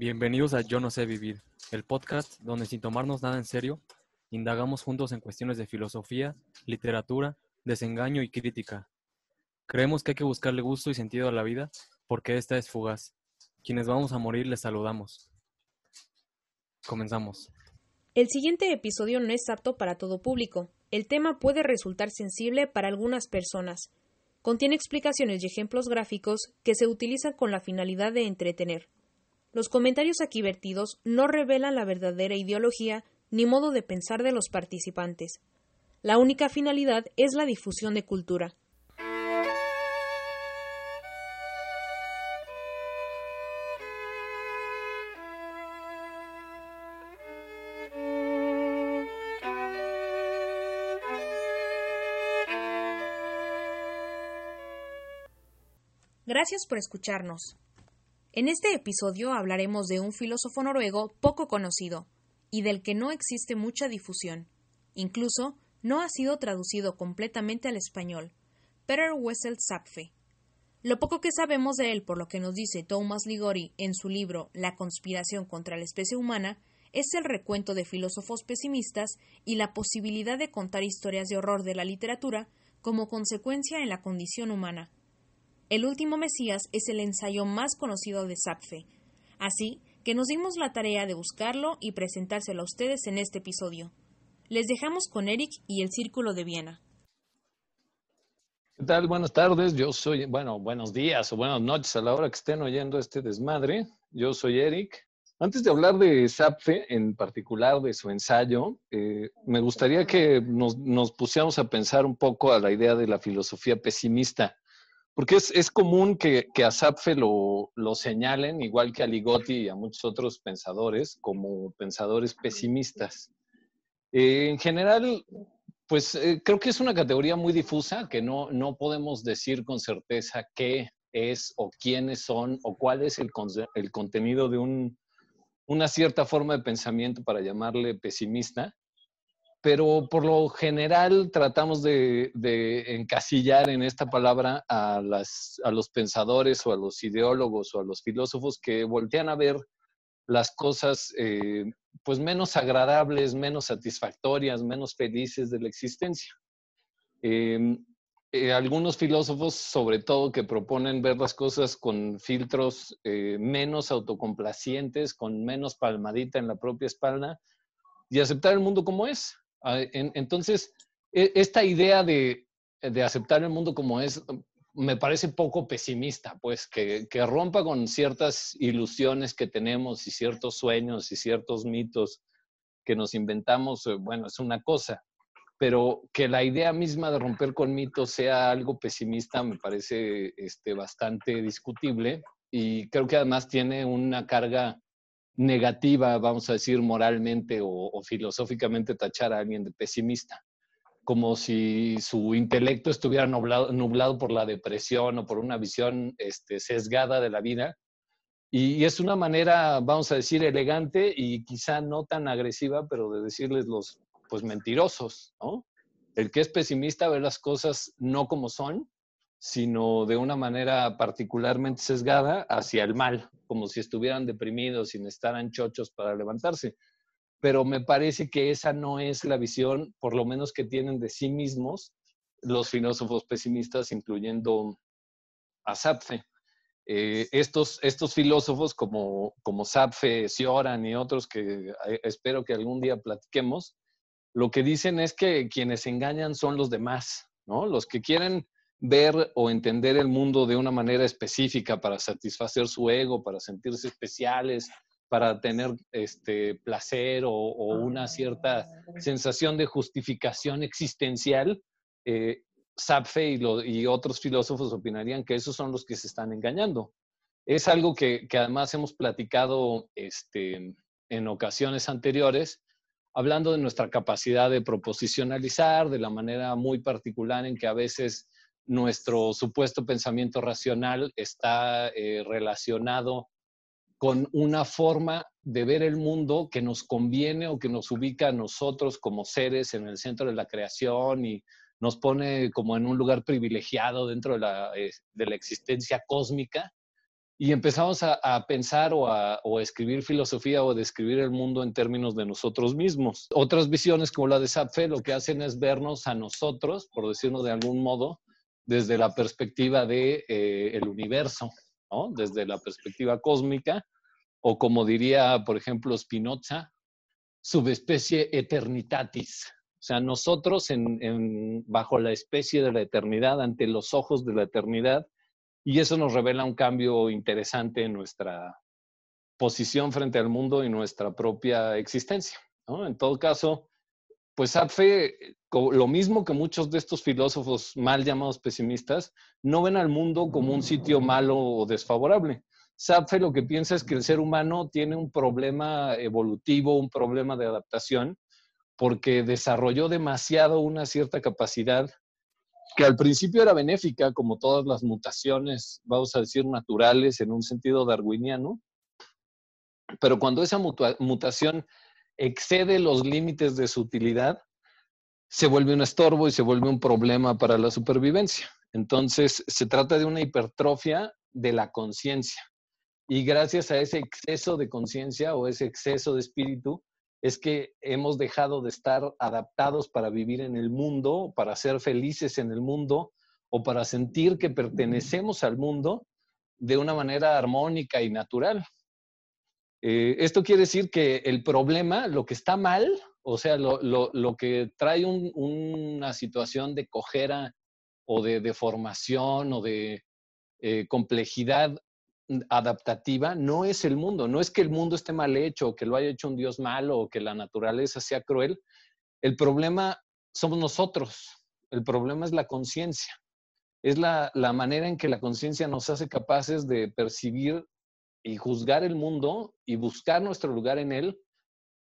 Bienvenidos a Yo No sé vivir, el podcast donde sin tomarnos nada en serio, indagamos juntos en cuestiones de filosofía, literatura, desengaño y crítica. Creemos que hay que buscarle gusto y sentido a la vida porque esta es fugaz. Quienes vamos a morir les saludamos. Comenzamos. El siguiente episodio no es apto para todo público. El tema puede resultar sensible para algunas personas. Contiene explicaciones y ejemplos gráficos que se utilizan con la finalidad de entretener. Los comentarios aquí vertidos no revelan la verdadera ideología ni modo de pensar de los participantes. La única finalidad es la difusión de cultura. Gracias por escucharnos. En este episodio hablaremos de un filósofo noruego poco conocido y del que no existe mucha difusión. Incluso no ha sido traducido completamente al español. Peter Wessel Zapfe. Lo poco que sabemos de él, por lo que nos dice Thomas Ligori en su libro La conspiración contra la especie humana, es el recuento de filósofos pesimistas y la posibilidad de contar historias de horror de la literatura como consecuencia en la condición humana. El último Mesías es el ensayo más conocido de Zapfe, así que nos dimos la tarea de buscarlo y presentárselo a ustedes en este episodio. Les dejamos con Eric y el Círculo de Viena. ¿Qué tal? Buenas tardes. Yo soy, bueno, buenos días o buenas noches a la hora que estén oyendo este desmadre. Yo soy Eric. Antes de hablar de Zapfe, en particular de su ensayo, eh, me gustaría que nos, nos pusiéramos a pensar un poco a la idea de la filosofía pesimista. Porque es, común que, a Zapfe lo, señalen, igual que a Ligotti y a muchos otros pensadores, como pensadores pesimistas. Eh, en general, pues eh, creo que es una categoría muy difusa, que no, no podemos decir con certeza qué es o quiénes son o cuál es el, el contenido de un, una cierta forma de pensamiento para llamarle pesimista pero por lo general tratamos de, encasillar en esta palabra a, los pensadores o a los ideólogos o a los filósofos que voltean a ver las cosas eh, pues menos agradables, menos satisfactorias, menos felices de la existencia. Em, eh, algunos filósofos, sobre todo, que proponen ver las cosas con filtros eh, menos autocomplacientes, con menos palmadita en la propia espalda y aceptar el mundo como es. Ah, entonces, e, esta idea de, aceptar el mundo como es me parece poco pesimista, pues que, rompa con ciertas ilusiones que tenemos y ciertos sueños y ciertos mitos que nos inventamos, eh, bueno, es una cosa, pero que la idea misma de romper con mitos sea algo pesimista me parece este, bastante discutible y creo que además tiene una carga negativa, vamos a decir, moralmente o, filosóficamente tachar a alguien de pesimista, como si su intelecto estuviera nublado, por la depresión o por una visión este, sesgada de la vida. Y, es una manera, vamos a decir, elegante y quizá no tan agresiva, pero de decirles los, pues, mentirosos, ¿no? El que es pesimista ve las cosas no como son, sino de una manera particularmente sesgada hacia el mal, como si estuvieran deprimidos, sin estar anchochos para levantarse. Pero me parece que esa no es la visión, por lo menos que tienen de sí mismos los filósofos pesimistas, incluyendo a Zapfe. Eh, estos, estos filósofos como, como Zapfe, Sioran y otros que eh, espero que algún día platiquemos, lo que dicen es que quienes engañan son los demás, ¿no? Los que quieren ver o entender el mundo de una manera específica para satisfacer su ego, para sentirse especiales, para tener este placer o, una cierta sensación de justificación existencial, eh, Sapfe y, otros filósofos opinarían que esos son los que se están engañando. Es algo que, además hemos platicado este, en ocasiones anteriores, hablando de nuestra capacidad de proposicionalizar, de la manera muy particular en que a veces nuestro supuesto pensamiento racional está eh, relacionado con una forma de ver el mundo que nos conviene o que nos ubica a nosotros como seres en el centro de la creación y nos pone como en un lugar privilegiado dentro de la, eh, de la existencia cósmica. y empezamos a, pensar o a, escribir filosofía o describir el mundo en términos de nosotros mismos. Otras visiones como la de Sapfe lo que hacen es vernos a nosotros, por decirlo de algún modo, desde la perspectiva del de, eh, el universo, ¿no? desde la perspectiva cósmica, o como diría, por ejemplo, Spinoza, subespecie eternitatis. O sea, nosotros en, bajo la especie de la eternidad, ante los ojos de la eternidad, y eso nos revela un cambio interesante en nuestra posición frente al mundo y nuestra propia existencia. En todo caso, pues Apfe, lo mismo que muchos de estos filósofos mal llamados pesimistas, no ven al mundo como un sitio malo o desfavorable. Sapfe lo que piensa es que el ser humano tiene un problema evolutivo, un problema de adaptación, porque desarrolló demasiado una cierta capacidad que al principio era benéfica, como todas las mutaciones, vamos a decir, naturales en un sentido darwiniano, pero cuando esa mutación excede los límites de su utilidad, se vuelve un estorbo y se vuelve un problema para la supervivencia. Entonces, se trata de una hipertrofia de la conciencia. Y gracias a ese exceso de conciencia o ese exceso de espíritu, es que hemos dejado de estar adaptados para vivir en el mundo, para ser felices en el mundo o para sentir que pertenecemos al mundo de una manera armónica y natural. Eh, esto quiere decir que el problema, lo que está mal, o sea, lo, que trae una situación de cojera o de deformación o de eh, complejidad adaptativa no es el mundo, no es que el mundo esté mal hecho, o que lo haya hecho un Dios malo, o que la naturaleza sea cruel. El problema somos nosotros, el problema es la conciencia, es la, manera en que la conciencia nos hace capaces de percibir y juzgar el mundo y buscar nuestro lugar en él,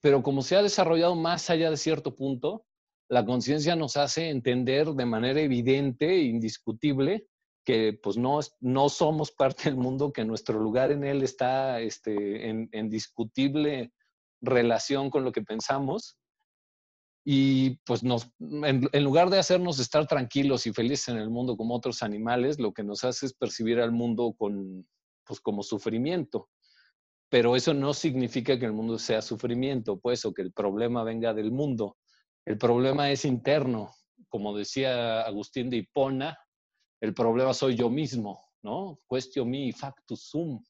pero como se ha desarrollado más allá de cierto punto, la conciencia nos hace entender de manera evidente e indiscutible que pues no, no somos parte del mundo, que nuestro lugar en él está este, en, discutible relación con lo que pensamos. Y pues nos, en, lugar de hacernos estar tranquilos y felices en el mundo como otros animales, lo que nos hace es percibir al mundo con, pues como sufrimiento. Pero eso no significa que el mundo sea sufrimiento, pues, o que el problema venga del mundo. El problema es interno. Como decía Agustín de Hipona, el problema soy yo mismo, ¿no? Cuestio mi factus sum.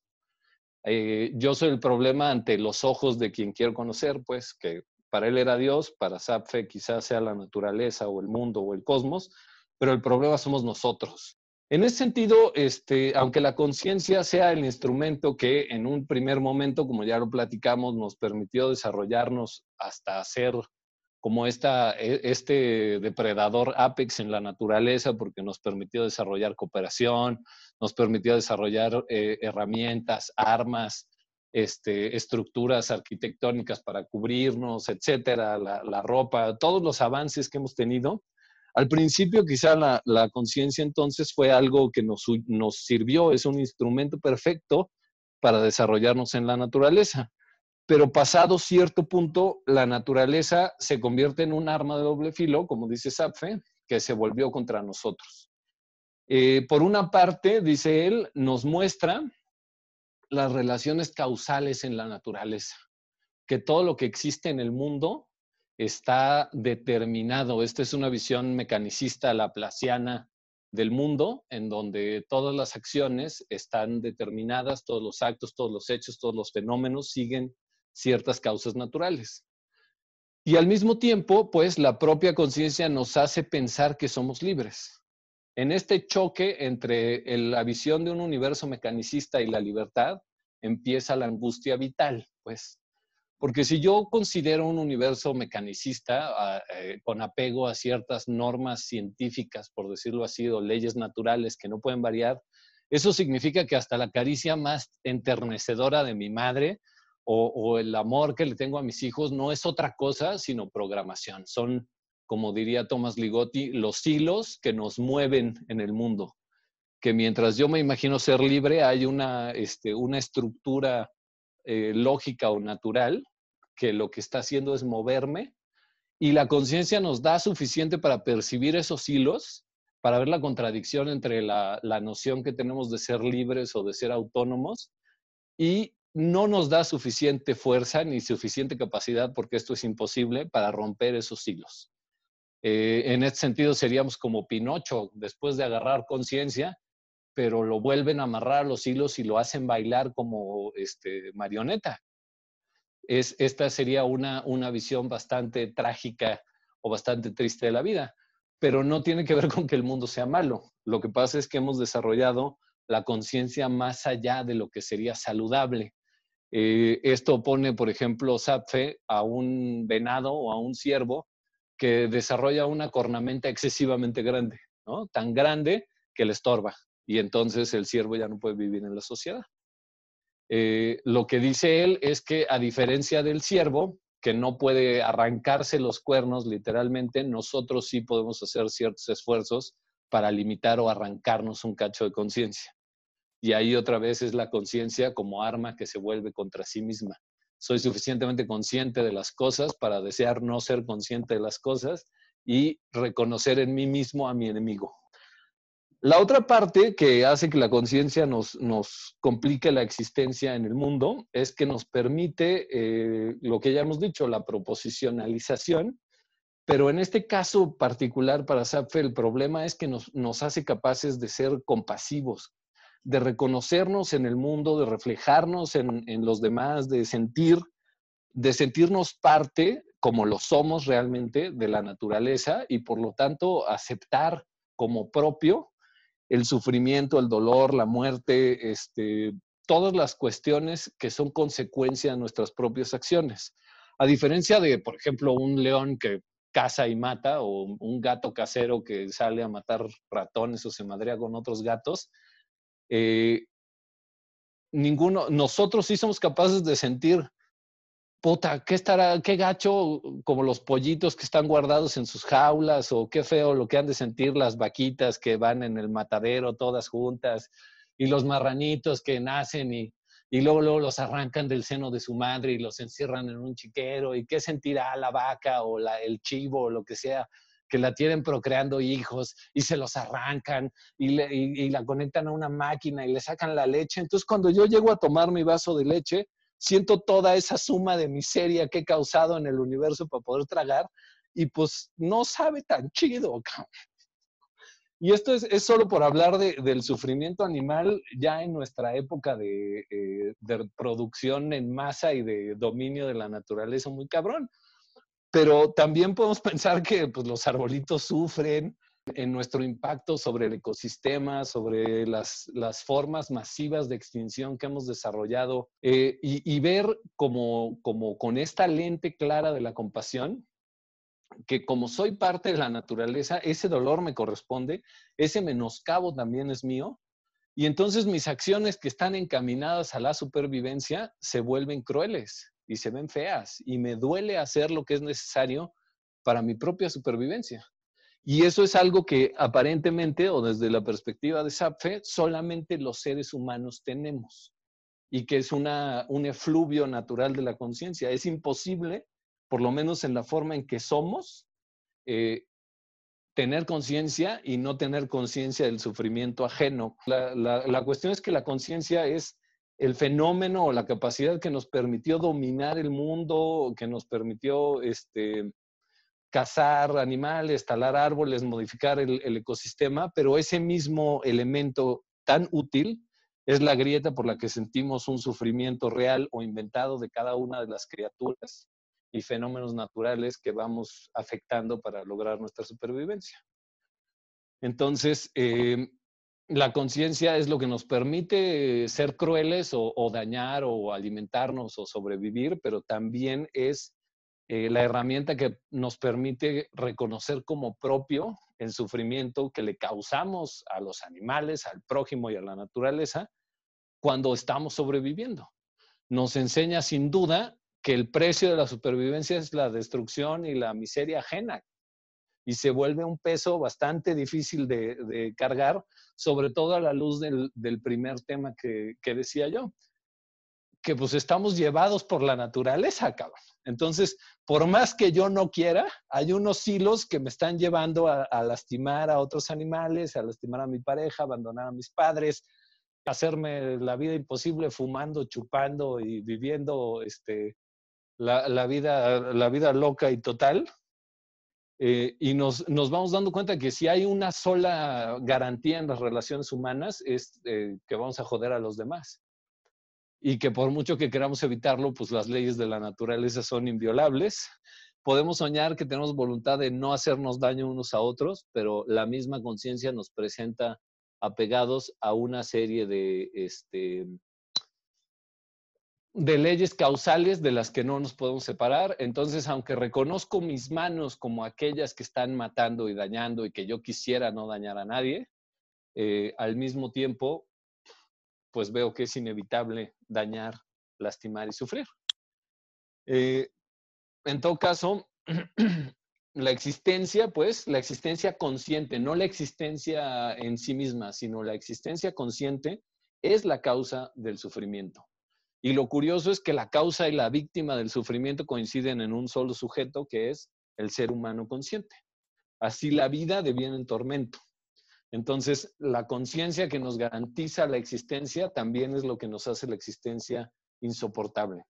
Eh, yo soy el problema ante los ojos de quien quiero conocer, pues que para él era Dios, para Sapfe quizás sea la naturaleza o el mundo o el cosmos, pero el problema somos nosotros. En ese sentido, este, aunque la conciencia sea el instrumento que en un primer momento, como ya lo platicamos, nos permitió desarrollarnos hasta ser como esta, e, este depredador apex en la naturaleza, porque nos permitió desarrollar cooperación, nos permitió desarrollar eh, herramientas, armas, este, estructuras arquitectónicas para cubrirnos, etcétera, la, ropa, todos los avances que hemos tenido. Al principio quizá la, conciencia entonces fue algo que nos, nos sirvió, es un instrumento perfecto para desarrollarnos en la naturaleza pero pasado cierto punto, la naturaleza se convierte en un arma de doble filo, como dice Sapfe, que se volvió contra nosotros. Eh, por una parte, dice él, nos muestra las relaciones causales en la naturaleza, que todo lo que existe en el mundo está determinado. Esta es una visión mecanicista laplaciana del mundo, en donde todas las acciones están determinadas, todos los actos, todos los hechos, todos los fenómenos siguen ciertas causas naturales. Y al mismo tiempo, pues la propia conciencia nos hace pensar que somos libres. En este choque entre la visión de un universo mecanicista y la libertad, empieza la angustia vital, pues. Porque si yo considero un universo mecanicista ah, eh, con apego a ciertas normas científicas, por decirlo así, o leyes naturales que no pueden variar, eso significa que hasta la caricia más enternecedora de mi madre o, el amor que le tengo a mis hijos no es otra cosa sino programación. Son, como diría Tomás Ligotti, los hilos que nos mueven en el mundo. Que mientras yo me imagino ser libre, hay una, este, una estructura eh, lógica o natural que lo que está haciendo es moverme y la conciencia nos da suficiente para percibir esos hilos para ver la contradicción entre la, la noción que tenemos de ser libres o de ser autónomos y no nos da suficiente fuerza ni suficiente capacidad, porque esto es imposible, para romper esos hilos. Eh, en este sentido seríamos como Pinocho, después de agarrar conciencia, pero lo vuelven a amarrar a los hilos y lo hacen bailar como este, marioneta. Es, esta sería una, una visión bastante trágica o bastante triste de la vida, pero no tiene que ver con que el mundo sea malo. Lo que pasa es que hemos desarrollado la conciencia más allá de lo que sería saludable. Eh, esto pone, por ejemplo, Sapfe a un venado o a un ciervo que desarrolla una cornamenta excesivamente grande, ¿no? Tan grande que le estorba y entonces el ciervo ya no puede vivir en la sociedad. Eh, lo que dice él es que a diferencia del ciervo, que no puede arrancarse los cuernos literalmente, nosotros sí podemos hacer ciertos esfuerzos para limitar o arrancarnos un cacho de conciencia. Y ahí otra vez es la conciencia como arma que se vuelve contra sí misma soy suficientemente consciente de las cosas para desear no ser consciente de las cosas y reconocer en mí mismo a mi enemigo. La otra parte que hace que la conciencia nos, nos, complique la existencia en el mundo es que nos permite eh, lo que ya hemos dicho, la proposicionalización, pero en este caso particular para Sapfe el problema es que nos, nos hace capaces de ser compasivos, de reconocernos en el mundo, de reflejarnos en, los demás, de sentir, de sentirnos parte, como lo somos realmente, de la naturaleza y por lo tanto aceptar como propio el sufrimiento, el dolor, la muerte, este, todas las cuestiones que son consecuencia de nuestras propias acciones. A diferencia de, por ejemplo, un león que caza y mata o un gato casero que sale a matar ratones o se madrea con otros gatos, eh, ninguno, nosotros sí somos capaces de sentir, puta, ¿qué estará, qué gacho, como los pollitos que están guardados en sus jaulas, o qué feo lo que han de sentir las vaquitas que van en el matadero todas juntas, y los marranitos que nacen y, y luego, luego los arrancan del seno de su madre y los encierran en un chiquero, y qué sentirá la vaca o la, el chivo o lo que sea que la tienen procreando hijos y se los arrancan y, la conectan a una máquina y le sacan la leche. Entonces, cuando yo llego a tomar mi vaso de leche, siento toda esa suma de miseria que he causado en el universo para poder tragar y pues no sabe tan chido. Y esto es, solo por hablar del sufrimiento animal ya en nuestra época de, eh, de producción en masa y de dominio de la naturaleza muy cabrón pero también podemos pensar que pues, los arbolitos sufren en nuestro impacto sobre el ecosistema, sobre las, las formas masivas de extinción que hemos desarrollado eh, y, ver como, como con esta lente clara de la compasión, que como soy parte de la naturaleza, ese dolor me corresponde, ese menoscabo también es mío, y entonces mis acciones que están encaminadas a la supervivencia se vuelven crueles y se ven feas y me duele hacer lo que es necesario para mi propia supervivencia. Y eso es algo que aparentemente o desde la perspectiva de Sapfe solamente los seres humanos tenemos y que es una, un efluvio natural de la conciencia. Es imposible, por lo menos en la forma en que somos, eh, tener conciencia y no tener conciencia del sufrimiento ajeno. La, la cuestión es que la conciencia es el fenómeno o la capacidad que nos permitió dominar el mundo, que nos permitió este, cazar animales, talar árboles, modificar el, ecosistema, pero ese mismo elemento tan útil es la grieta por la que sentimos un sufrimiento real o inventado de cada una de las criaturas y fenómenos naturales que vamos afectando para lograr nuestra supervivencia. Entonces, eh, la conciencia es lo que nos permite ser crueles o, dañar o alimentarnos o sobrevivir, pero también es eh, la herramienta que nos permite reconocer como propio el sufrimiento que le causamos a los animales, al prójimo y a la naturaleza cuando estamos sobreviviendo. Nos enseña sin duda que el precio de la supervivencia es la destrucción y la miseria ajena y se vuelve un peso bastante difícil de, cargar, sobre todo a la luz del, primer tema que, decía yo. Que pues estamos llevados por la naturaleza, cabrón. Entonces, por más que yo no quiera, hay unos hilos que me están llevando a, lastimar a otros animales, a lastimar a mi pareja, abandonar a mis padres, hacerme la vida imposible fumando, chupando y viviendo este, la, vida, la vida loca y total. Eh, y nos, vamos dando cuenta que si hay una sola garantía en las relaciones humanas es eh, que vamos a joder a los demás y que por mucho que queramos evitarlo, pues las leyes de la naturaleza son inviolables. Podemos soñar que tenemos voluntad de no hacernos daño unos a otros, pero la misma conciencia nos presenta apegados a una serie de, este, de leyes causales de las que no nos podemos separar. Entonces, aunque reconozco mis manos como aquellas que están matando y dañando y que yo quisiera no dañar a nadie, eh, al mismo tiempo pues veo que es inevitable dañar, lastimar y sufrir. Eh, en todo caso, la existencia, pues, la existencia consciente, no la existencia en sí misma, sino la existencia consciente es la causa del sufrimiento. Y lo curioso es que la causa y la víctima del sufrimiento coinciden en un solo sujeto, que es el ser humano consciente. Así la vida deviene en tormento. Entonces, la conciencia que nos garantiza la existencia también es lo que nos hace la existencia insoportable.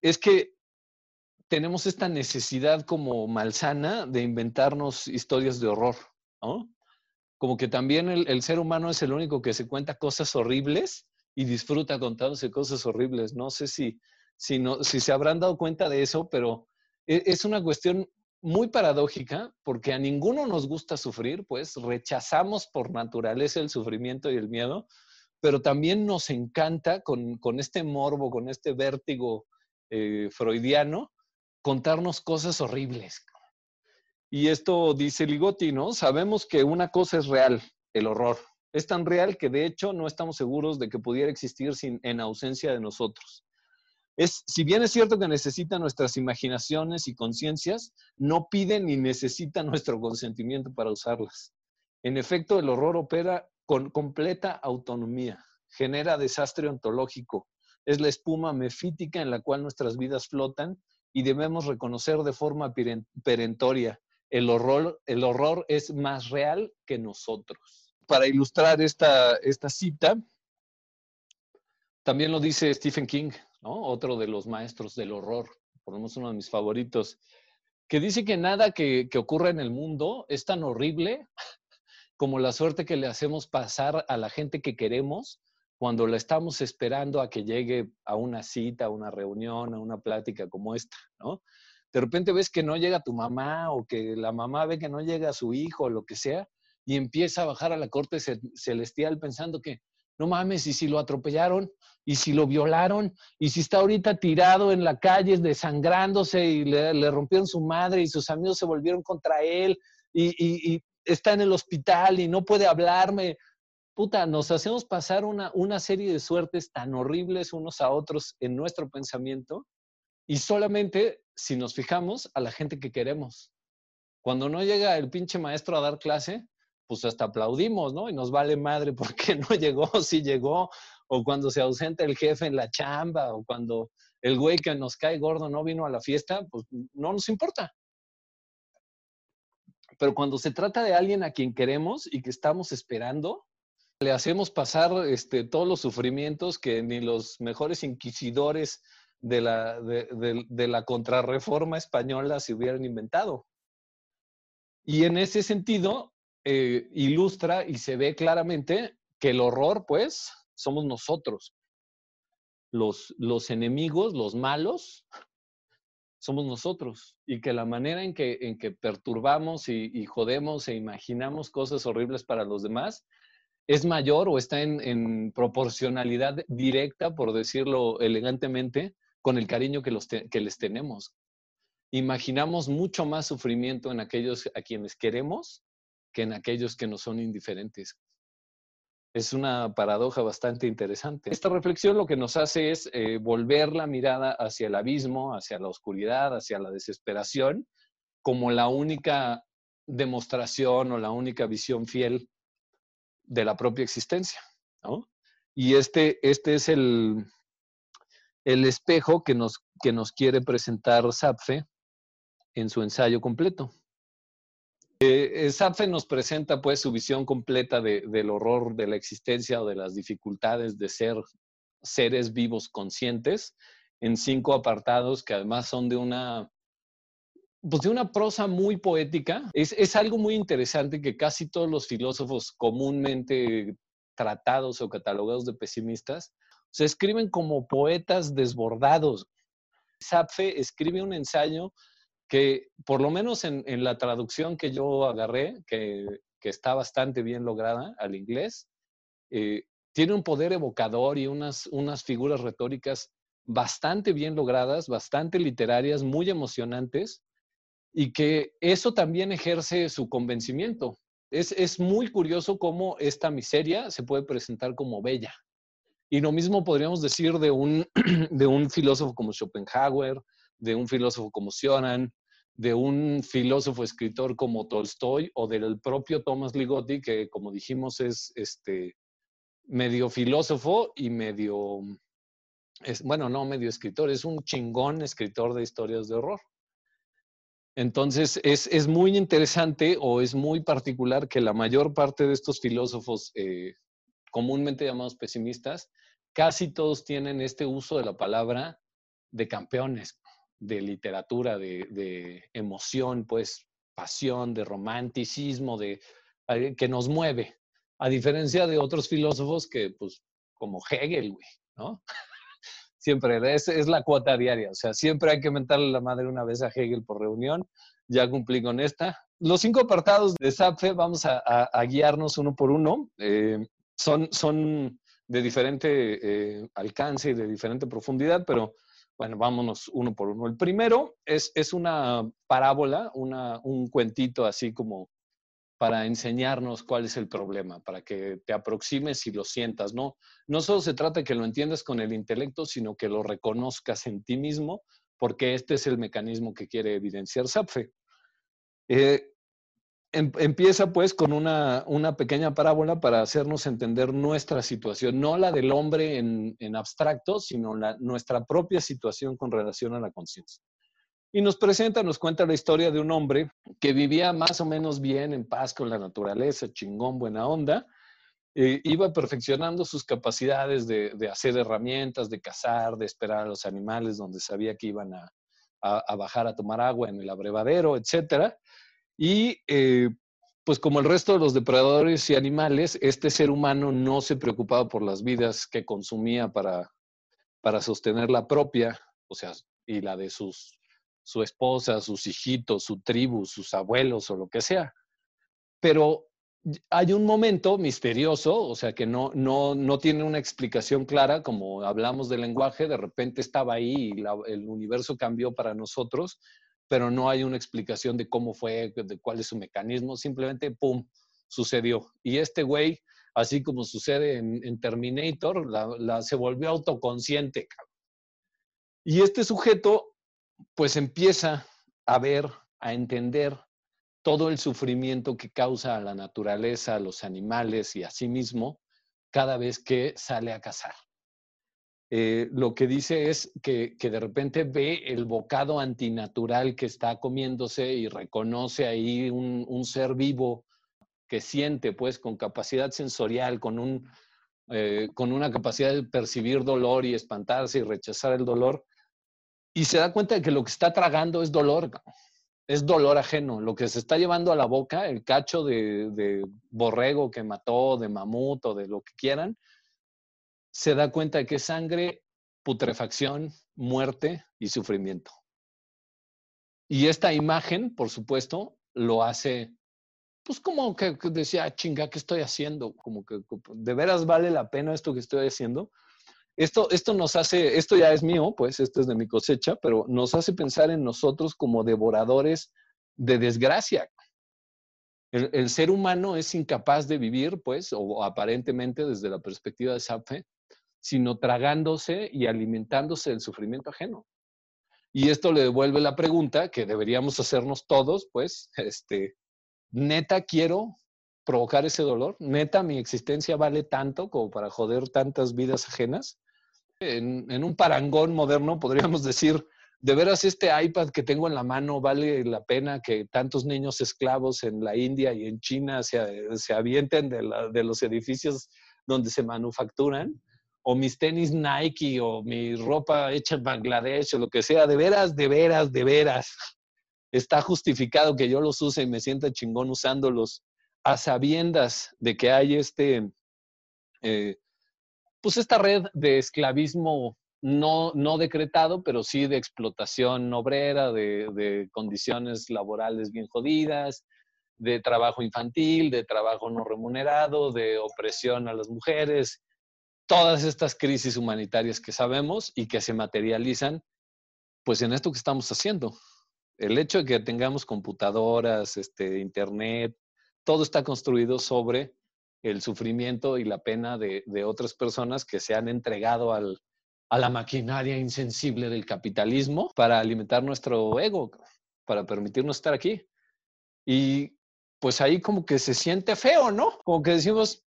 Es que tenemos esta necesidad como malsana de inventarnos historias de horror, ¿no? Como que también el, ser humano es el único que se cuenta cosas horribles y disfruta contándose cosas horribles. No sé si, si, si se habrán dado cuenta de eso, pero e, es una cuestión muy paradójica porque a ninguno nos gusta sufrir, pues rechazamos por naturaleza el sufrimiento y el miedo, pero también nos encanta con, este morbo, con este vértigo eh, freudiano, contarnos cosas horribles. Y esto dice Ligotti, ¿no? Sabemos que una cosa es real, el horror. Es tan real que de hecho no estamos seguros de que pudiera existir sin, en ausencia de nosotros. Es, si bien es cierto que necesita nuestras imaginaciones y conciencias, no pide ni necesita nuestro consentimiento para usarlas. En efecto, el horror opera con completa autonomía, genera desastre ontológico, es la espuma mefítica en la cual nuestras vidas flotan y debemos reconocer de forma perentoria, el horror, el horror es más real que nosotros. Para ilustrar esta, esta cita, también lo dice Stephen King, otro de los maestros del horror, por lo menos uno de mis favoritos, que dice que nada que, que ocurra en el mundo es tan horrible como la suerte que le hacemos pasar a la gente que queremos cuando la estamos esperando a que llegue a una cita, a una reunión, a una plática como esta. De repente ves que no llega tu mamá o que la mamá ve que no llega su hijo o lo que sea y empieza a bajar a la corte celestial pensando que no mames, y si lo atropellaron, y si lo violaron, y si está ahorita tirado en la calle desangrándose y le, rompieron su madre y sus amigos se volvieron contra él y, está en el hospital y no puede hablarme. Puta, nos hacemos pasar una, una serie de suertes tan horribles unos a otros en nuestro pensamiento y solamente si nos fijamos a la gente que queremos. Cuando no llega el pinche maestro a dar clase, pues hasta aplaudimos, ¿no? Y nos vale madre porque no llegó, si llegó, o cuando se ausenta el jefe en la chamba, o cuando el güey que nos cae gordo no vino a la fiesta, pues no nos importa. Pero cuando se trata de alguien a quien queremos y que estamos esperando, le hacemos pasar este, todos los sufrimientos que ni los mejores inquisidores de la, de, de la contrarreforma española se hubieran inventado. Y en ese sentido, eh, ilustra y se ve claramente que el horror, pues, somos nosotros. Los, los enemigos, los malos, somos nosotros. Y que la manera en que, en que perturbamos y, jodemos e imaginamos cosas horribles para los demás es mayor o está en, en proporcionalidad directa, por decirlo elegantemente, con el cariño que, los que les tenemos. Imaginamos mucho más sufrimiento en aquellos a quienes queremos en aquellos que nos son indiferentes. Es una paradoja bastante interesante. Esta reflexión lo que nos hace es eh, volver la mirada hacia el abismo, hacia la oscuridad, hacia la desesperación, como la única demostración o la única visión fiel de la propia existencia. Y este, este es el, el espejo que nos, que nos quiere presentar Zapfe en su ensayo completo. Eh, Zapfe nos presenta pues su visión completa del horror de la existencia o de las dificultades de ser seres vivos conscientes en cinco apartados que además son de una pues de una prosa muy poética. Es, es, algo muy interesante que casi todos los filósofos comúnmente tratados o catalogados de pesimistas se escriben como poetas desbordados. Zapfe escribe un ensayo que, por lo menos en, en la traducción que yo agarré, que, que, está bastante bien lograda al inglés, eh, tiene un poder evocador y unas, unas figuras retóricas bastante bien logradas, bastante literarias, muy emocionantes, y que eso también ejerce su convencimiento. Es, es, muy curioso cómo esta miseria se puede presentar como bella. Y lo mismo podríamos decir de un, de un filósofo como Schopenhauer, de un filósofo como Sioran, de un filósofo escritor como Tolstoy o del propio Thomas Ligotti, que como dijimos es este, medio filósofo y medio, es, bueno, no medio escritor, es un chingón escritor de historias de horror. Entonces, es, es, muy interesante o es muy particular que la mayor parte de estos filósofos eh, comúnmente llamados pesimistas, casi todos tienen este uso de la palabra de campeones, de literatura, de, de emoción, pues pasión, de romanticismo, de, eh, que nos mueve, a diferencia de otros filósofos que, pues, como Hegel, güey, ¿no? siempre, es, es la cuota diaria, o sea, siempre hay que mentarle la madre una vez a Hegel por reunión, ya cumplí con esta. Los cinco apartados de Zapfe vamos a, a, guiarnos uno por uno. Eh, son, son de diferente eh, alcance y de diferente profundidad, pero bueno, vámonos uno por uno. El primero es, es una parábola, una, un cuentito así como para enseñarnos cuál es el problema, para que te aproximes y lo sientas. No, no solo se trata de que lo entiendas con el intelecto, sino que lo reconozcas en ti mismo, porque este es el mecanismo que quiere evidenciar Sapfe. Eh, em, empieza pues con una, una, pequeña parábola para hacernos entender nuestra situación, no la del hombre en, en abstracto, sino nuestra propia situación con relación a la conciencia. Y nos presenta, nos cuenta la historia de un hombre que vivía más o menos bien, en paz con la naturaleza, chingón, buena onda. Eh, iba perfeccionando sus capacidades de, de, hacer herramientas, de cazar, de esperar a los animales donde sabía que iban a, a, a bajar a tomar agua en el abrevadero, etc. Y eh, pues como el resto de los depredadores y animales, este ser humano no se preocupaba por las vidas que consumía para, para sostener la propia, o sea, y la de sus su esposa, sus hijitos, su tribu, sus abuelos o lo que sea. Pero hay un momento misterioso, o sea, que no, no, no tiene una explicación clara, como hablamos del lenguaje, de repente estaba ahí y el universo cambió para nosotros, pero no hay una explicación de cómo fue, de cuál es su mecanismo, simplemente, ¡pum!, sucedió. Y este güey, así como sucede en, Terminator, se volvió autoconsciente. Y este sujeto pues empieza a ver, a entender todo el sufrimiento que causa a la naturaleza, a los animales y a sí mismo cada vez que sale a cazar. Eh, lo que dice es que, de repente ve el bocado antinatural que está comiéndose y reconoce ahí un, ser vivo que siente, pues, con capacidad sensorial, con, un, eh, con una capacidad de percibir dolor y espantarse y rechazar el dolor, y se da cuenta de que lo que está tragando es dolor, es dolor ajeno. Lo que se está llevando a la boca, el cacho de, borrego que mató, de mamut o de lo que quieran, se da cuenta que es sangre, putrefacción, muerte y sufrimiento. Y esta imagen, por supuesto, lo hace, pues como que decía, ah, chinga, ¿qué estoy haciendo? Como que de veras vale la pena esto que estoy haciendo. Esto, esto nos hace, esto ya es mío, pues esto es de mi cosecha, pero nos hace pensar en nosotros como devoradores de desgracia. El, ser humano es incapaz de vivir, pues, o aparentemente desde la perspectiva de Sapfe, sino tragándose y alimentándose del sufrimiento ajeno. Y esto le devuelve la pregunta que deberíamos hacernos todos, pues, este, neta quiero provocar ese dolor, neta mi existencia vale tanto como para joder tantas vidas ajenas. En, en un parangón moderno podríamos decir, de veras este iPad que tengo en la mano vale la pena que tantos niños esclavos en la India y en China se, se avienten de, la, de los edificios donde se manufacturan, o mis tenis Nike o mi ropa hecha en Bangladesh o lo que sea, de veras, de veras, de veras. Está justificado que yo los use y me sienta chingón usándolos a sabiendas de que hay este, eh, pues esta red de esclavismo no, no decretado, pero sí de explotación obrera, de, de condiciones laborales bien jodidas, de trabajo infantil, de trabajo no remunerado, de opresión a las mujeres, todas estas crisis humanitarias que sabemos y que se materializan pues en esto que estamos haciendo. El hecho de que tengamos computadoras, este, internet, todo está construido sobre el sufrimiento y la pena de, de otras personas que se han entregado al, a la maquinaria insensible del capitalismo para alimentar nuestro ego, para permitirnos estar aquí. Y pues ahí como que se siente feo, ¿no? Como que decimos,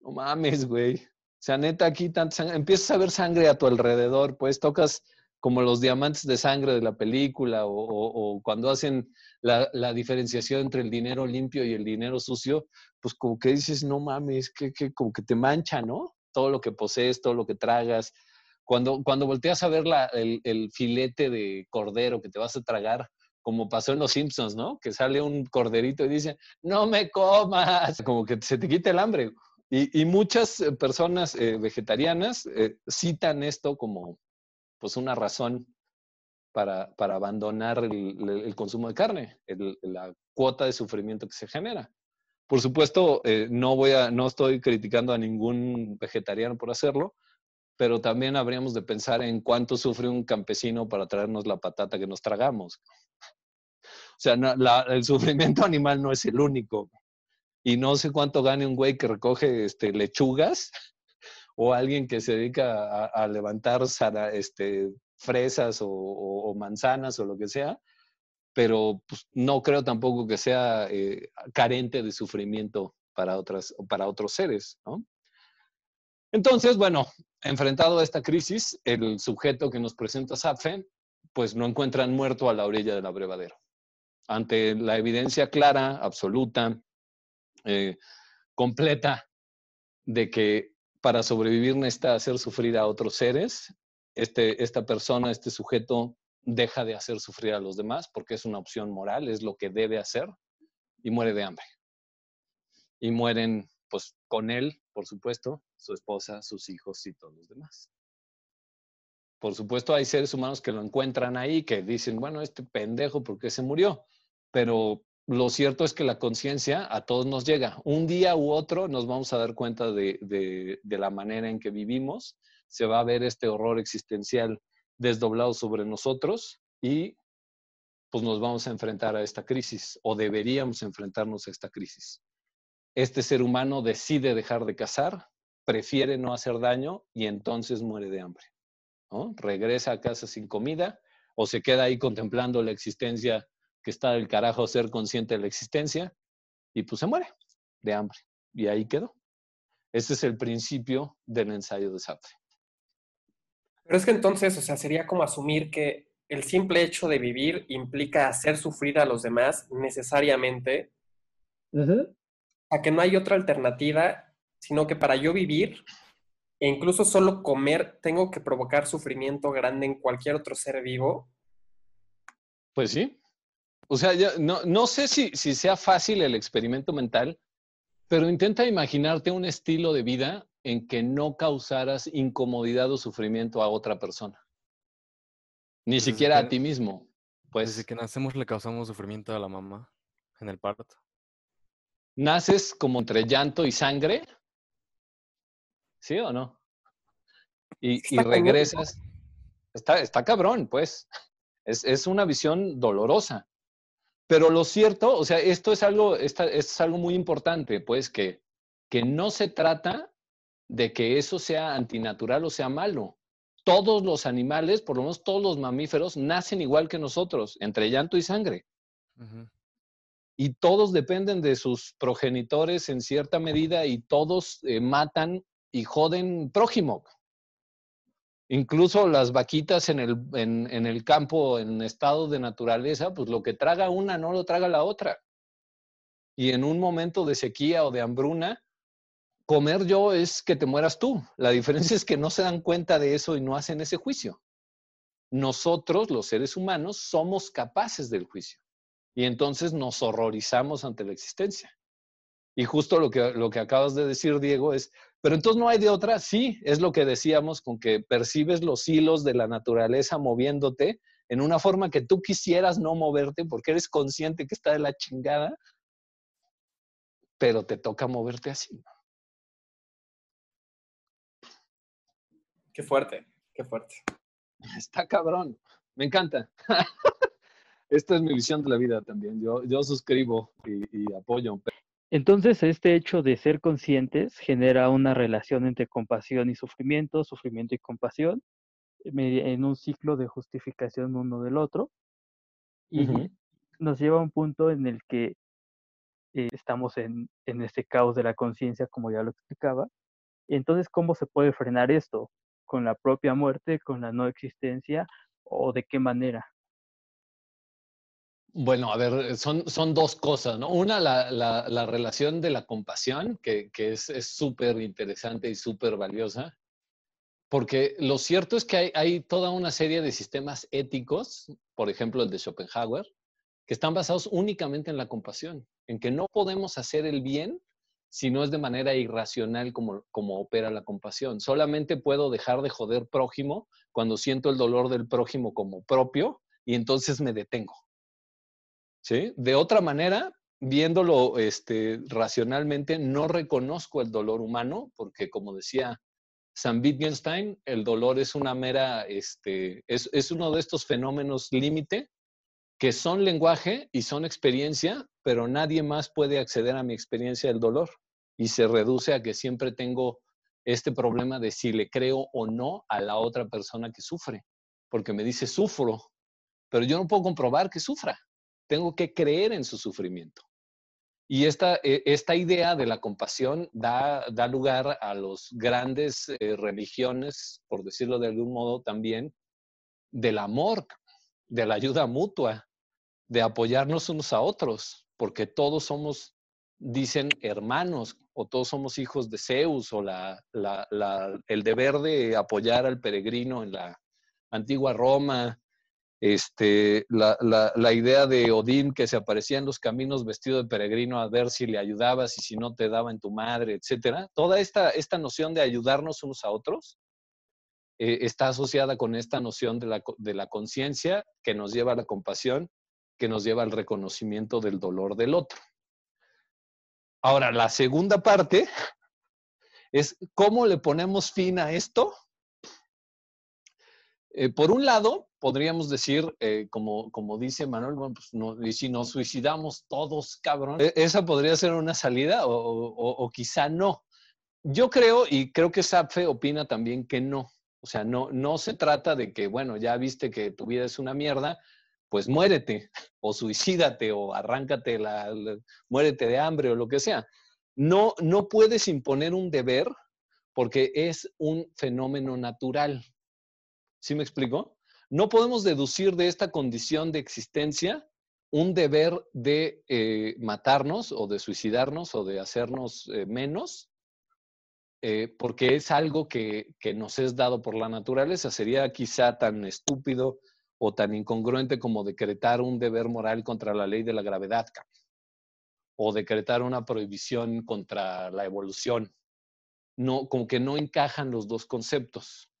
no mames, güey. Sea, neta, aquí empiezas a ver sangre a tu alrededor, pues tocas como los diamantes de sangre de la película o, cuando hacen la, diferenciación entre el dinero limpio y el dinero sucio, pues como que dices, no mames, que, que como que te mancha, ¿no? Todo lo que posees, todo lo que tragas. Cuando, cuando volteas a ver el filete de cordero que te vas a tragar, como pasó en Los Simpsons, ¿no? Que sale un corderito y dice, no me comas, como que se te quita el hambre. Y, y muchas eh, personas eh, vegetarianas eh, citan esto como pues una razón para, para abandonar el, el, consumo de carne, el, la cuota de sufrimiento que se genera. Por supuesto, eh, no, voy a, no estoy criticando a ningún vegetariano por hacerlo, pero también habríamos de pensar en cuánto sufre un campesino para traernos la patata que nos tragamos. O sea, no, la, el sufrimiento animal no es el único. Y no sé cuánto gane un güey que recoge este, lechugas o alguien que se dedica a, a levantar este, fresas o, o, o, manzanas o lo que sea, pero pues, no creo tampoco que sea eh, carente de sufrimiento para, otras, para otros seres. ¿no? Entonces, bueno, enfrentado a esta crisis, el sujeto que nos presenta Zapfe, pues no encuentran muerto a la orilla del abrevadero ante la evidencia clara, absoluta, eh, completa, de que para sobrevivir necesita hacer sufrir a otros seres, este, esta persona, este sujeto, deja de hacer sufrir a los demás porque es una opción moral, es lo que debe hacer, y muere de hambre. Y mueren, pues, con él, por supuesto, su esposa, sus hijos y todos los demás. Por supuesto, hay seres humanos que lo encuentran ahí, que dicen, bueno, este pendejo, ¿por qué se murió? pero lo cierto es que la conciencia a todos nos llega. Un día u otro nos vamos a dar cuenta de, de, la manera en que vivimos, se va a ver este horror existencial desdoblado sobre nosotros y pues nos vamos a enfrentar a esta crisis o deberíamos enfrentarnos a esta crisis. Este ser humano decide dejar de cazar, prefiere no hacer daño y entonces muere de hambre. ¿no? Regresa a casa sin comida o se queda ahí contemplando la existencia que está del carajo ser consciente de la existencia y pues se muere de hambre. Y ahí quedó. Este es el principio del ensayo de Sartre. Pero es que entonces, o sea, sería como asumir que el simple hecho de vivir implica hacer sufrir a los demás necesariamente, uh -huh. a que no hay otra alternativa, sino que para yo vivir, e incluso solo comer, tengo que provocar sufrimiento grande en cualquier otro ser vivo. Pues sí, o sea, yo no, no sé si, si sea fácil el experimento mental, pero intenta imaginarte un estilo de vida en que no causaras incomodidad o sufrimiento a otra persona. Ni desde siquiera que, a ti mismo. Pues, desde que nacemos le causamos sufrimiento a la mamá en el parto. ¿Naces como entre llanto y sangre? ¿Sí o no? Y, y regresas. Está, está cabrón, pues. Es, es una visión dolorosa. Pero lo cierto, o sea, esto es algo, esta, esto es algo muy importante, pues que, que no se trata de que eso sea antinatural o sea malo. Todos los animales, por lo menos todos los mamíferos, nacen igual que nosotros, entre llanto y sangre. Uh -huh. Y todos dependen de sus progenitores en cierta medida y todos eh, matan y joden prójimo. Incluso las vaquitas en el, en, el campo, en estado de naturaleza, pues lo que traga una no lo traga la otra. Y en un momento de sequía o de hambruna, comer yo es que te mueras tú. La diferencia es que no se dan cuenta de eso y no hacen ese juicio. Nosotros, los seres humanos, somos capaces del juicio. Y entonces nos horrorizamos ante la existencia. Y justo lo que, lo que acabas de decir, Diego, es, pero entonces no hay de otra. Sí, es lo que decíamos con que percibes los hilos de la naturaleza moviéndote en una forma que tú quisieras no moverte porque eres consciente que está de la chingada, pero te toca moverte así. Qué fuerte, qué fuerte. Está cabrón, me encanta. Esta es mi visión de la vida también. Yo, yo suscribo y, y apoyo. Entonces, este hecho de ser conscientes genera una relación entre compasión y sufrimiento, sufrimiento y compasión, en un ciclo de justificación uno del otro. Y nos lleva a un punto en el que eh, estamos en, en este caos de la conciencia, como ya lo explicaba. Entonces, ¿cómo se puede frenar esto? ¿Con la propia muerte, con la no existencia o de qué manera? Bueno, a ver, son, son dos cosas, ¿no? Una, la, la, relación de la compasión, que, que es súper interesante y súper valiosa, porque lo cierto es que hay, hay, toda una serie de sistemas éticos, por ejemplo el de Schopenhauer, que están basados únicamente en la compasión, en que no podemos hacer el bien si no es de manera irracional como, como opera la compasión. Solamente puedo dejar de joder prójimo cuando siento el dolor del prójimo como propio y entonces me detengo. De otra manera, viéndolo este, racionalmente, no reconozco el dolor humano, porque como decía Sam Wittgenstein, el dolor es una mera, este, es, es uno de estos fenómenos límite que son lenguaje y son experiencia, pero nadie más puede acceder a mi experiencia del dolor. Y se reduce a que siempre tengo este problema de si le creo o no a la otra persona que sufre, porque me dice sufro, pero yo no puedo comprobar que sufra tengo que creer en su sufrimiento. Y esta, e, esta idea de la compasión da, da lugar a las grandes eh, religiones, por decirlo de algún modo también, del amor, de la ayuda mutua, de apoyarnos unos a otros, porque todos somos, dicen, hermanos, o todos somos hijos de Zeus, o la, la, el deber de apoyar al peregrino en la antigua Roma, este, la, idea de Odín que se aparecía en los caminos vestido de peregrino a ver si le ayudabas y si no te daba en tu madre, etcétera. Toda esta, esta noción de ayudarnos unos a otros eh, está asociada con esta noción de la, de la conciencia que nos lleva a la compasión, que nos lleva al reconocimiento del dolor del otro. Ahora, la segunda parte es cómo le ponemos fin a esto. Eh, por un lado, podríamos decir, eh, como, como dice Manuel, bueno, pues no, si nos suicidamos todos, cabrón, e, esa podría ser una salida o, quizá no. Yo creo, y creo que Sapfe opina también que no. O sea, no, no se trata de que, bueno, ya viste que tu vida es una mierda, pues muérete o suicídate o arráncate, la, muérete de hambre o lo que sea. No, no puedes imponer un deber porque es un fenómeno natural. ¿Sí me explico? No podemos deducir de esta condición de existencia un deber de eh, matarnos o de suicidarnos o de hacernos eh, menos, eh, porque es algo que, que, nos es dado por la naturaleza. Sería quizá tan estúpido o tan incongruente como decretar un deber moral contra la ley de la gravedad o decretar una prohibición contra la evolución. No, como que no encajan los dos conceptos.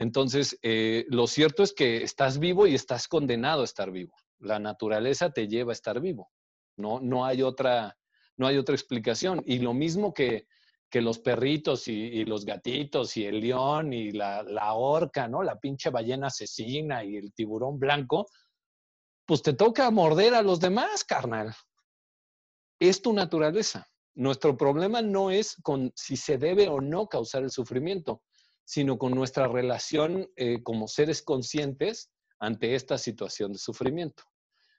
Entonces, eh, lo cierto es que estás vivo y estás condenado a estar vivo. La naturaleza te lleva a estar vivo. No, no, hay, otra, no hay otra explicación. Y lo mismo que, que los perritos y, los gatitos y el león y la, la orca, ¿no? La pinche ballena asesina y el tiburón blanco, pues te toca morder a los demás, carnal. Es tu naturaleza. Nuestro problema no es con si se debe o no causar el sufrimiento sino con nuestra relación eh, como seres conscientes ante esta situación de sufrimiento.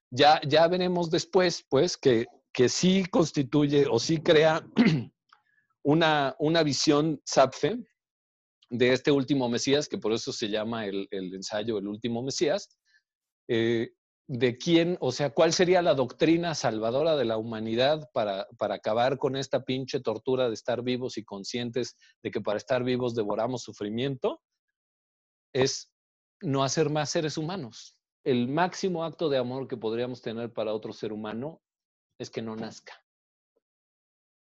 Ya, ya veremos después, pues, que, que sí constituye o sí crea una, una visión SAPFE de este último Mesías, que por eso se llama el, ensayo El último Mesías, eh, de quién, o sea, cuál sería la doctrina salvadora de la humanidad para, para, acabar con esta pinche tortura de estar vivos y conscientes de que para estar vivos devoramos sufrimiento, es no hacer más seres humanos. El máximo acto de amor que podríamos tener para otro ser humano es que no nazca.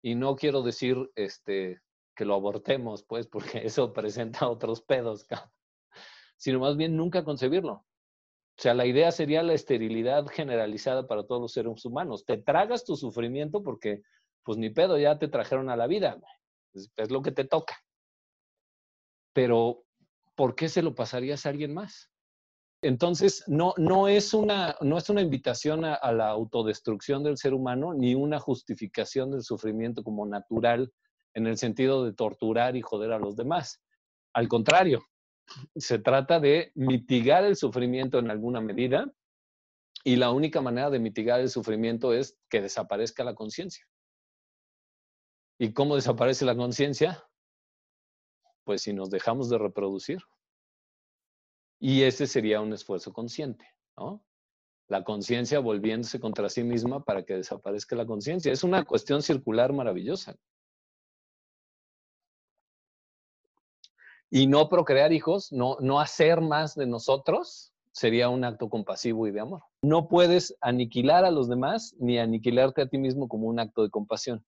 Y no quiero decir este, que lo abortemos, pues, porque eso presenta otros pedos, sino más bien nunca concebirlo. O sea, la idea sería la esterilidad generalizada para todos los seres humanos. Te tragas tu sufrimiento porque, pues ni pedo, ya te trajeron a la vida. Es, lo que te toca. Pero, ¿por qué se lo pasarías a alguien más? Entonces, no, no, es, una, no es una invitación a, a, la autodestrucción del ser humano ni una justificación del sufrimiento como natural en el sentido de torturar y joder a los demás. Al contrario, se trata de mitigar el sufrimiento en alguna medida y la única manera de mitigar el sufrimiento es que desaparezca la conciencia. ¿Y cómo desaparece la conciencia? Pues si nos dejamos de reproducir. Y ese sería un esfuerzo consciente, ¿no? La conciencia volviéndose contra sí misma para que desaparezca la conciencia. Es una cuestión circular maravillosa. Y no procrear hijos, no, no hacer más de nosotros, sería un acto compasivo y de amor. No puedes aniquilar a los demás ni aniquilarte a ti mismo como un acto de compasión.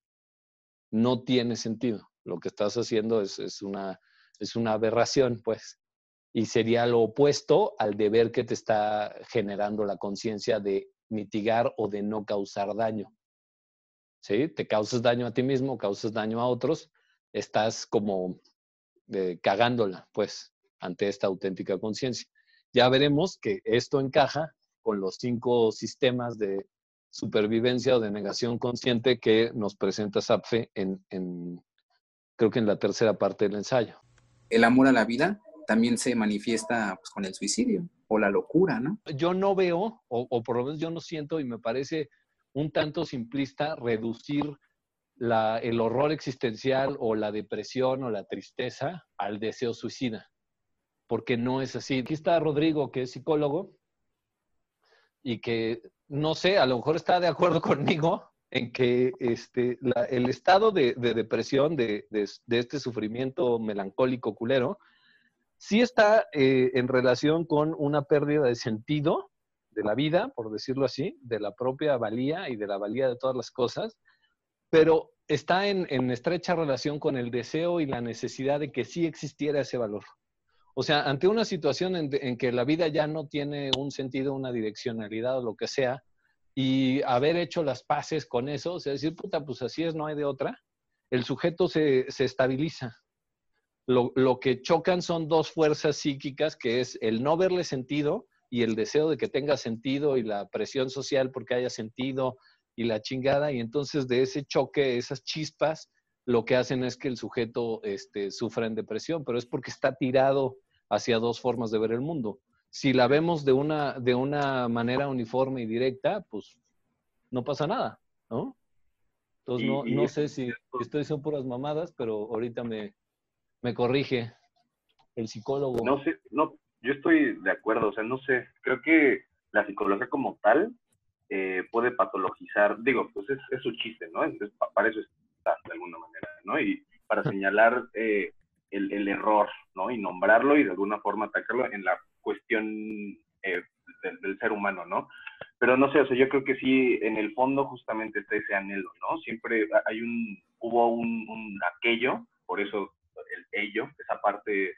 No tiene sentido. Lo que estás haciendo es, es, una, es una aberración, pues. Y sería lo opuesto al deber que te está generando la conciencia de mitigar o de no causar daño. ¿Sí? Te causas daño a ti mismo, causas daño a otros, estás como cagándola, pues, ante esta auténtica conciencia. Ya veremos que esto encaja con los cinco sistemas de supervivencia o de negación consciente que nos presenta Sapfe en, en, creo que en la tercera parte del ensayo. El amor a la vida también se manifiesta pues, con el suicidio o la locura, ¿no? Yo no veo, o, o por lo menos yo no siento, y me parece un tanto simplista reducir el horror existencial o la depresión o la tristeza al deseo suicida, porque no es así. Aquí está Rodrigo, que es psicólogo, y que, no sé, a lo mejor está de acuerdo conmigo en que este, el estado de, depresión, de, este sufrimiento melancólico culero, sí está eh, en relación con una pérdida de sentido de la vida, por decirlo así, de la propia valía y de la valía de todas las cosas, pero está en, estrecha relación con el deseo y la necesidad de que sí existiera ese valor. O sea, ante una situación en, que la vida ya no tiene un sentido, una direccionalidad o lo que sea, y haber hecho las paces con eso, o sea, decir, puta, pues así es, no hay de otra, el sujeto se, estabiliza. Lo, lo, que chocan son dos fuerzas psíquicas, que es el no verle sentido y el deseo de que tenga sentido y la presión social porque haya sentido y la chingada, y entonces de ese choque, esas chispas, lo que hacen es que el sujeto este, sufra en depresión, pero es porque está tirado hacia dos formas de ver el mundo. Si la vemos de una, de una manera uniforme y directa, pues no pasa nada, ¿no? Entonces no, no sé si estoy diciendo puras mamadas, pero ahorita me, me corrige el psicólogo. No sé, no, yo estoy de acuerdo, o sea, no sé, creo que la psicología como tal eh, puede patologizar, digo, pues es, es, su chiste, ¿no? Entonces, para eso está de alguna manera, ¿no? Y para señalar eh, el, el, error, ¿no? Y nombrarlo y de alguna forma atacarlo en la cuestión eh, del, ser humano, ¿no? Pero no sé, o sea, yo creo que sí, en el fondo justamente está ese anhelo, ¿no? Siempre hay un, hubo un, un aquello, por eso el ello, esa parte,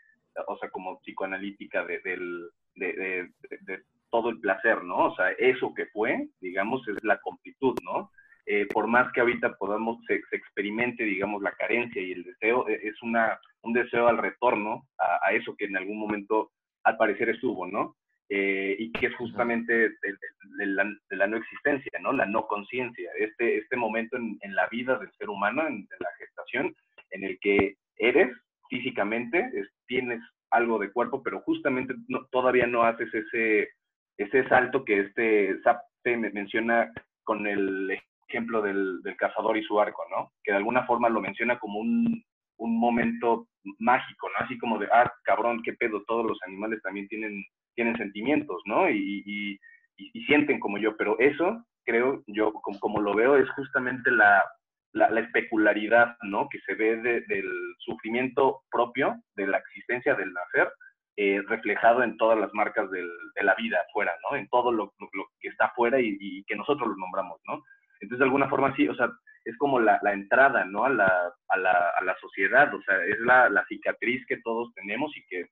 o sea, como psicoanalítica de, del, de, de, de, todo el placer, ¿no? O sea, eso que fue, digamos, es la completud, ¿no? Eh, por más que ahorita podamos, se, experimente, digamos, la carencia y el deseo, e, es una, un deseo al retorno a, eso que en algún momento al parecer estuvo, ¿no? Eh, y que es justamente de, la, no existencia, ¿no? La no conciencia, este, este momento en, en, la vida del ser humano, en, la gestación, en el que eres físicamente, tienes algo de cuerpo, pero justamente no, todavía no haces ese, ese salto que este Zapte menciona con el ejemplo del, cazador y su arco, ¿no? Que de alguna forma lo menciona como un, un momento mágico, ¿no? Así como de, ah, cabrón, qué pedo, todos los animales también tienen, tienen sentimientos, ¿no? Y, y, y, sienten como yo, pero eso, creo, yo como, como lo veo, es justamente la, la, la especularidad, ¿no? Que se ve del sufrimiento propio, de la existencia del nacer, eh, reflejado en todas las marcas del, de la vida afuera, ¿no? En todo lo, lo, que está afuera y, y, que nosotros lo nombramos, ¿no? Entonces, de alguna forma, sí, o sea, es como la, la entrada, ¿no? A la, a, la, a la, sociedad, o sea, es la, cicatriz que todos tenemos y que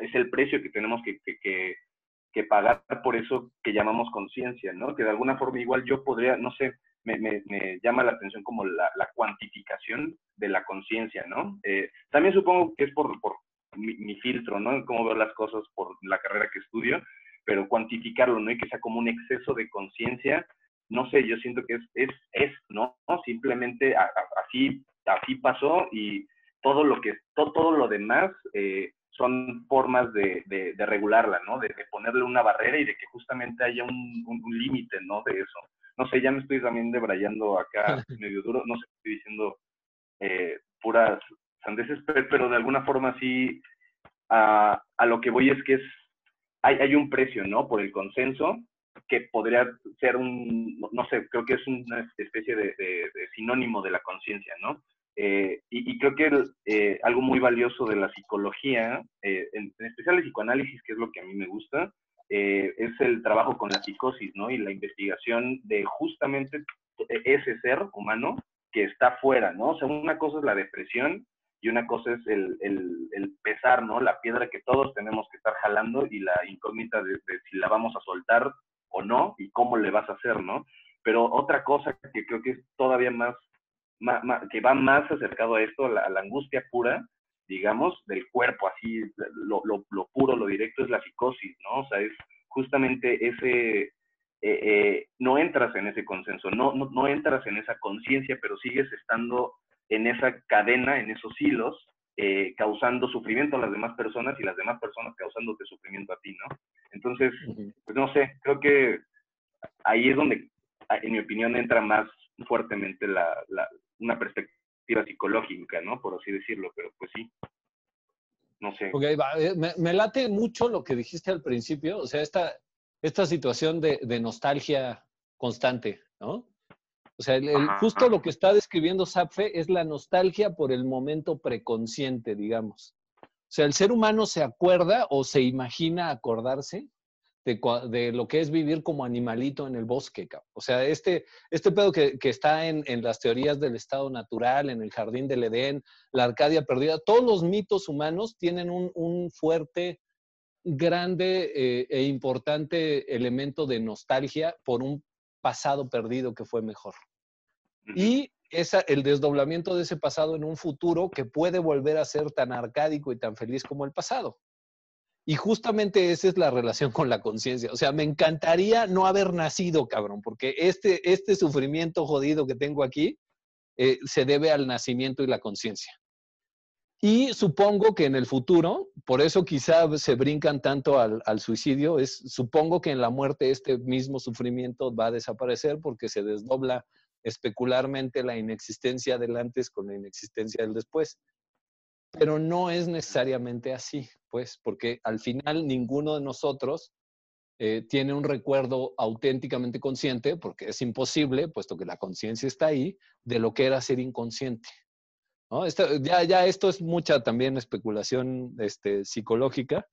es el precio que tenemos que, que, que pagar por eso que llamamos conciencia, ¿no? Que de alguna forma igual yo podría, no sé, me, me, me llama la atención como la, la cuantificación de la conciencia, ¿no? Eh, también supongo que es por, por mi, mi, filtro, ¿no? Cómo veo las cosas por la carrera que estudio, pero cuantificarlo, ¿no? Y que sea como un exceso de conciencia, no sé, yo siento que es, es, es ¿no? Simplemente a, a, así, así pasó y todo lo que, todo, todo lo demás eh, son formas de, de, de, regularla, ¿no? De, de, ponerle una barrera y de que justamente haya un, un, un límite, ¿no? De eso. No sé, ya me estoy también debrayando acá medio duro, no sé, estoy diciendo eh, puras sandeces, pero de alguna forma sí, a, a lo que voy es que es, hay, hay un precio, ¿no? Por el consenso que podría ser un, no sé, creo que es una especie de, sinónimo de la conciencia, ¿no? Eh, y, creo que eh, algo muy valioso de la psicología, eh, en, en, especial el psicoanálisis, que es lo que a mí me gusta, eh, es el trabajo con la psicosis, ¿no? Y la investigación de justamente ese ser humano que está fuera, ¿no? O sea, una cosa es la depresión y una cosa es el, el, pesar, ¿no? La piedra que todos tenemos que estar jalando y la incógnita de, si la vamos a soltar o no y cómo le vas a hacer, ¿no? Pero otra cosa que creo que es todavía más, más, más que va más acercado a esto, a la, a la, angustia pura, digamos, del cuerpo, así, lo, lo, lo, puro, lo directo es la psicosis, ¿no? O sea, es justamente ese, eh, eh, no entras en ese consenso, no, no, no entras en esa conciencia, pero sigues estando en esa cadena, en esos hilos, eh, causando sufrimiento a las demás personas y las demás personas causándote sufrimiento a ti, ¿no? Entonces, pues no sé, creo que ahí es donde, en mi opinión, entra más fuertemente la, la, una perspectiva psicológica, ¿no? Por así decirlo, pero pues sí. No sé. Ok, va. Me, me, late mucho lo que dijiste al principio, o sea, esta, esta situación de, de nostalgia constante, ¿no? O sea, el, el, justo lo que está describiendo Sapfe es la nostalgia por el momento preconsciente, digamos. O sea, el ser humano se acuerda o se imagina acordarse de, de, lo que es vivir como animalito en el bosque. O sea, este, este pedo que, que está en, en, las teorías del estado natural, en el jardín del Edén, la Arcadia perdida, todos los mitos humanos tienen un, un fuerte, grande eh, e importante elemento de nostalgia por un pasado perdido que fue mejor. Y esa, el desdoblamiento de ese pasado en un futuro que puede volver a ser tan arcádico y tan feliz como el pasado. Y justamente esa es la relación con la conciencia. O sea, me encantaría no haber nacido, cabrón, porque este, este sufrimiento jodido que tengo aquí eh, se debe al nacimiento y la conciencia. Y supongo que en el futuro, por eso quizá se brincan tanto al, suicidio, es supongo que en la muerte este mismo sufrimiento va a desaparecer porque se desdobla especularmente la inexistencia del antes con la inexistencia del después. Pero no es necesariamente así, pues, porque al final ninguno de nosotros eh, tiene un recuerdo auténticamente consciente, porque es imposible, puesto que la conciencia está ahí, de lo que era ser inconsciente. Esto, ya, ya esto es mucha también especulación este, psicológica,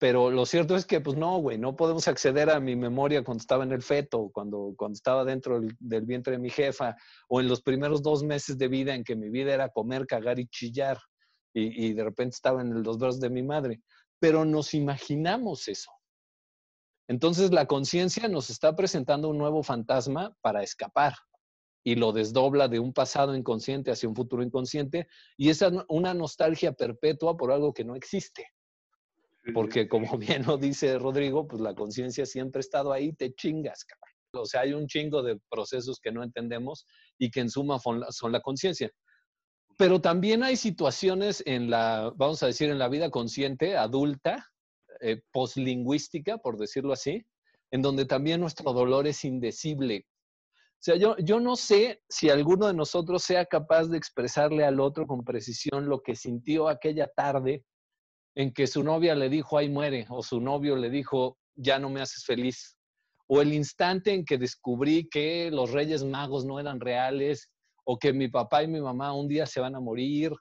pero lo cierto es que, pues no, güey, no podemos acceder a mi memoria cuando estaba en el feto, cuando, cuando estaba dentro del, vientre de mi jefa, o en los primeros dos meses de vida en que mi vida era comer, cagar y chillar, y, y de repente estaba en los brazos de mi madre. Pero nos imaginamos eso. Entonces la conciencia nos está presentando un nuevo fantasma para escapar y lo desdobla de un pasado inconsciente hacia un futuro inconsciente y es una nostalgia perpetua por algo que no existe. Porque como bien lo dice Rodrigo, pues la conciencia siempre ha estado ahí, te chingas, cabrón. O sea, hay un chingo de procesos que no entendemos y que en suma son la conciencia. Pero también hay situaciones en la, vamos a decir, en la vida consciente, adulta, eh, poslingüística, por decirlo así, en donde también nuestro dolor es indecible. O sea, yo, yo no sé si alguno de nosotros sea capaz de expresarle al otro con precisión lo que sintió aquella tarde en que su novia le dijo, ahí muere, o su novio le dijo, ya no me haces feliz, o el instante en que descubrí que los Reyes Magos no eran reales, o que mi papá y mi mamá un día se van a morir,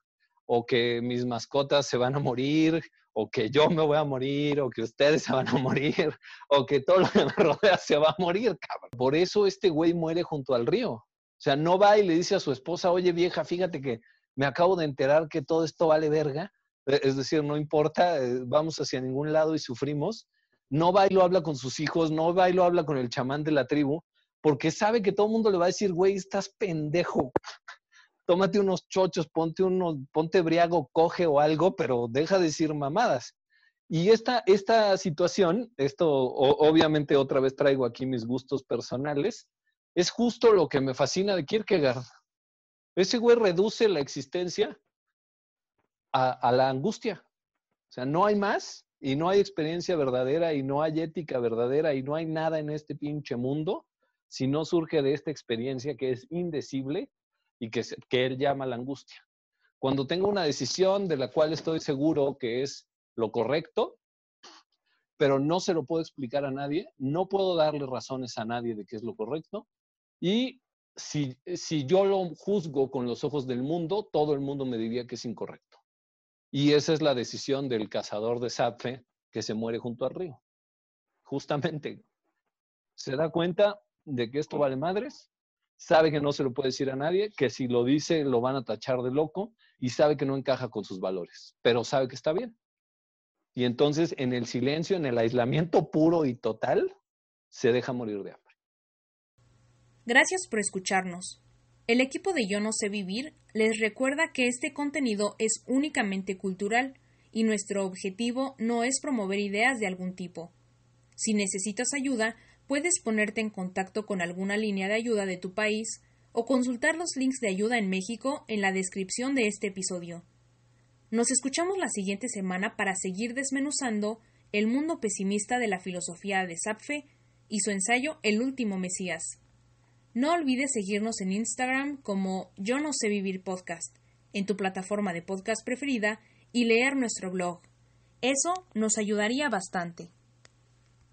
o que mis mascotas se van a morir, o que yo me voy a morir, o que ustedes se van a morir, o que todo lo que me rodea se va a morir, cabrón. Por eso este güey muere junto al río. O sea, no va y le dice a su esposa, oye vieja, fíjate que me acabo de enterar que todo esto vale verga. E, es decir, no importa, eh, vamos hacia ningún lado y sufrimos. No va y lo habla con sus hijos, no va y lo habla con el chamán de la tribu, porque sabe que todo el mundo le va a decir, güey, estás pendejo tómate unos chochos, ponte unos, ponte briago, coge o algo, pero deja de decir mamadas. Y esta, esta situación, esto obviamente otra vez traigo aquí mis gustos personales, es justo lo que me fascina de Kierkegaard. Ese güey reduce la existencia a, la angustia. O sea, no hay más y no hay experiencia verdadera y no hay ética verdadera y no hay nada en este pinche mundo si no surge de esta experiencia que es indecible y que, que él llama la angustia. Cuando tengo una decisión de la cual estoy seguro que es lo correcto, pero no se lo puedo explicar a nadie, no puedo darle razones a nadie de que es lo correcto, y si, si yo lo juzgo con los ojos del mundo, todo el mundo me diría que es incorrecto. Y esa es la decisión del cazador de Zapfe que se muere junto al río. Justamente, se da cuenta de que esto vale madres sabe que no se lo puede decir a nadie, que si lo dice lo van a tachar de loco y sabe que no encaja con sus valores, pero sabe que está bien. Y entonces en el silencio, en el aislamiento puro y total, se deja morir de hambre. Gracias por escucharnos. El equipo de Yo No sé vivir les recuerda que este contenido es únicamente cultural y nuestro objetivo no es promover ideas de algún tipo. Si necesitas ayuda, puedes ponerte en contacto con alguna línea de ayuda de tu país o consultar los links de ayuda en México en la descripción de este episodio. Nos escuchamos la siguiente semana para seguir desmenuzando el mundo pesimista de la filosofía de Sapfe y su ensayo El último Mesías. No olvides seguirnos en Instagram como Yo no sé vivir podcast, en tu plataforma de podcast preferida y leer nuestro blog. Eso nos ayudaría bastante.